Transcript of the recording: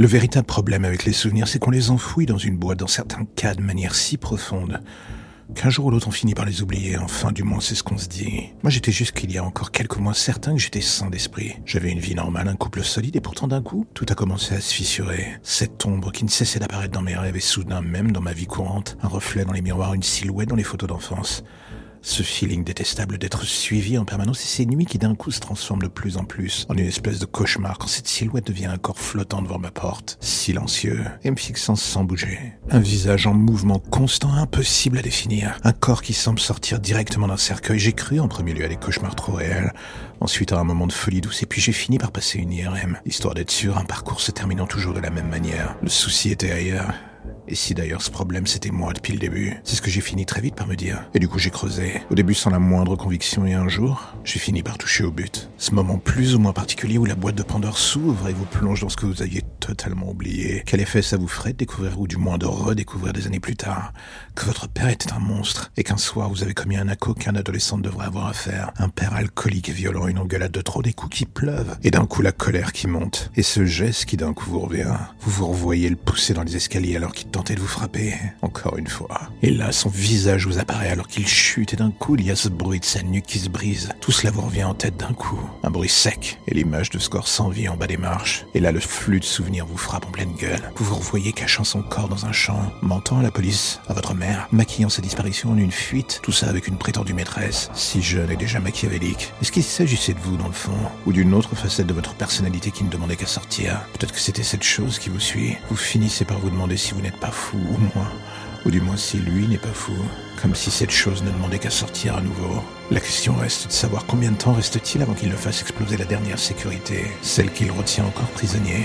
Le véritable problème avec les souvenirs, c'est qu'on les enfouit dans une boîte, dans certains cas de manière si profonde, qu'un jour ou l'autre on finit par les oublier, enfin du moins c'est ce qu'on se dit. Moi j'étais juste qu'il y a encore quelques mois certain que j'étais sain d'esprit. J'avais une vie normale, un couple solide, et pourtant d'un coup, tout a commencé à se fissurer. Cette ombre qui ne cessait d'apparaître dans mes rêves et soudain même dans ma vie courante, un reflet dans les miroirs, une silhouette dans les photos d'enfance. Ce feeling détestable d'être suivi en permanence et ces nuits qui d'un coup se transforment de plus en plus en une espèce de cauchemar quand cette silhouette devient un corps flottant devant ma porte, silencieux et me fixant sans bouger. Un visage en mouvement constant, impossible à définir. Un corps qui semble sortir directement d'un cercueil. J'ai cru en premier lieu à des cauchemars trop réels. Ensuite à un moment de folie douce et puis j'ai fini par passer une IRM, histoire d'être sûr un parcours se terminant toujours de la même manière. Le souci était ailleurs. Et si d'ailleurs ce problème c'était moi depuis le début C'est ce que j'ai fini très vite par me dire. Et du coup j'ai creusé. Au début sans la moindre conviction et un jour, j'ai fini par toucher au but. Ce moment plus ou moins particulier où la boîte de Pandore s'ouvre et vous plonge dans ce que vous aviez totalement oublié. Quel effet ça vous ferait de découvrir ou du moins de redécouvrir des années plus tard que votre père était un monstre et qu'un soir vous avez commis un acco qu'un adolescent devrait avoir à faire? Un père alcoolique et violent, une engueulade de trop, des coups qui pleuvent et d'un coup la colère qui monte. Et ce geste qui d'un coup vous revient. Vous vous revoyez le pousser dans les escaliers alors qu'il tenter de vous frapper, encore une fois. Et là, son visage vous apparaît alors qu'il chute et d'un coup, il y a ce bruit de sa nuque qui se brise. Tout cela vous revient en tête d'un coup. Un bruit sec et l'image de corps sans vie en bas des marches. Et là, le flux de souvenirs vous frappe en pleine gueule. Vous vous revoyez cachant son corps dans un champ, mentant à la police, à votre mère, maquillant sa disparition en une fuite, tout ça avec une prétendue maîtresse, si jeune et déjà machiavélique. Est-ce qu'il s'agissait de vous dans le fond, ou d'une autre facette de votre personnalité qui ne demandait qu'à sortir? Peut-être que c'était cette chose qui vous suit. Vous finissez par vous demander si vous n'êtes pas fou, ou moins. Ou du moins si lui n'est pas fou. Comme si cette chose ne demandait qu'à sortir à nouveau. La question reste de savoir combien de temps reste-t-il avant qu'il ne fasse exploser la dernière sécurité, celle qu'il retient encore prisonnier.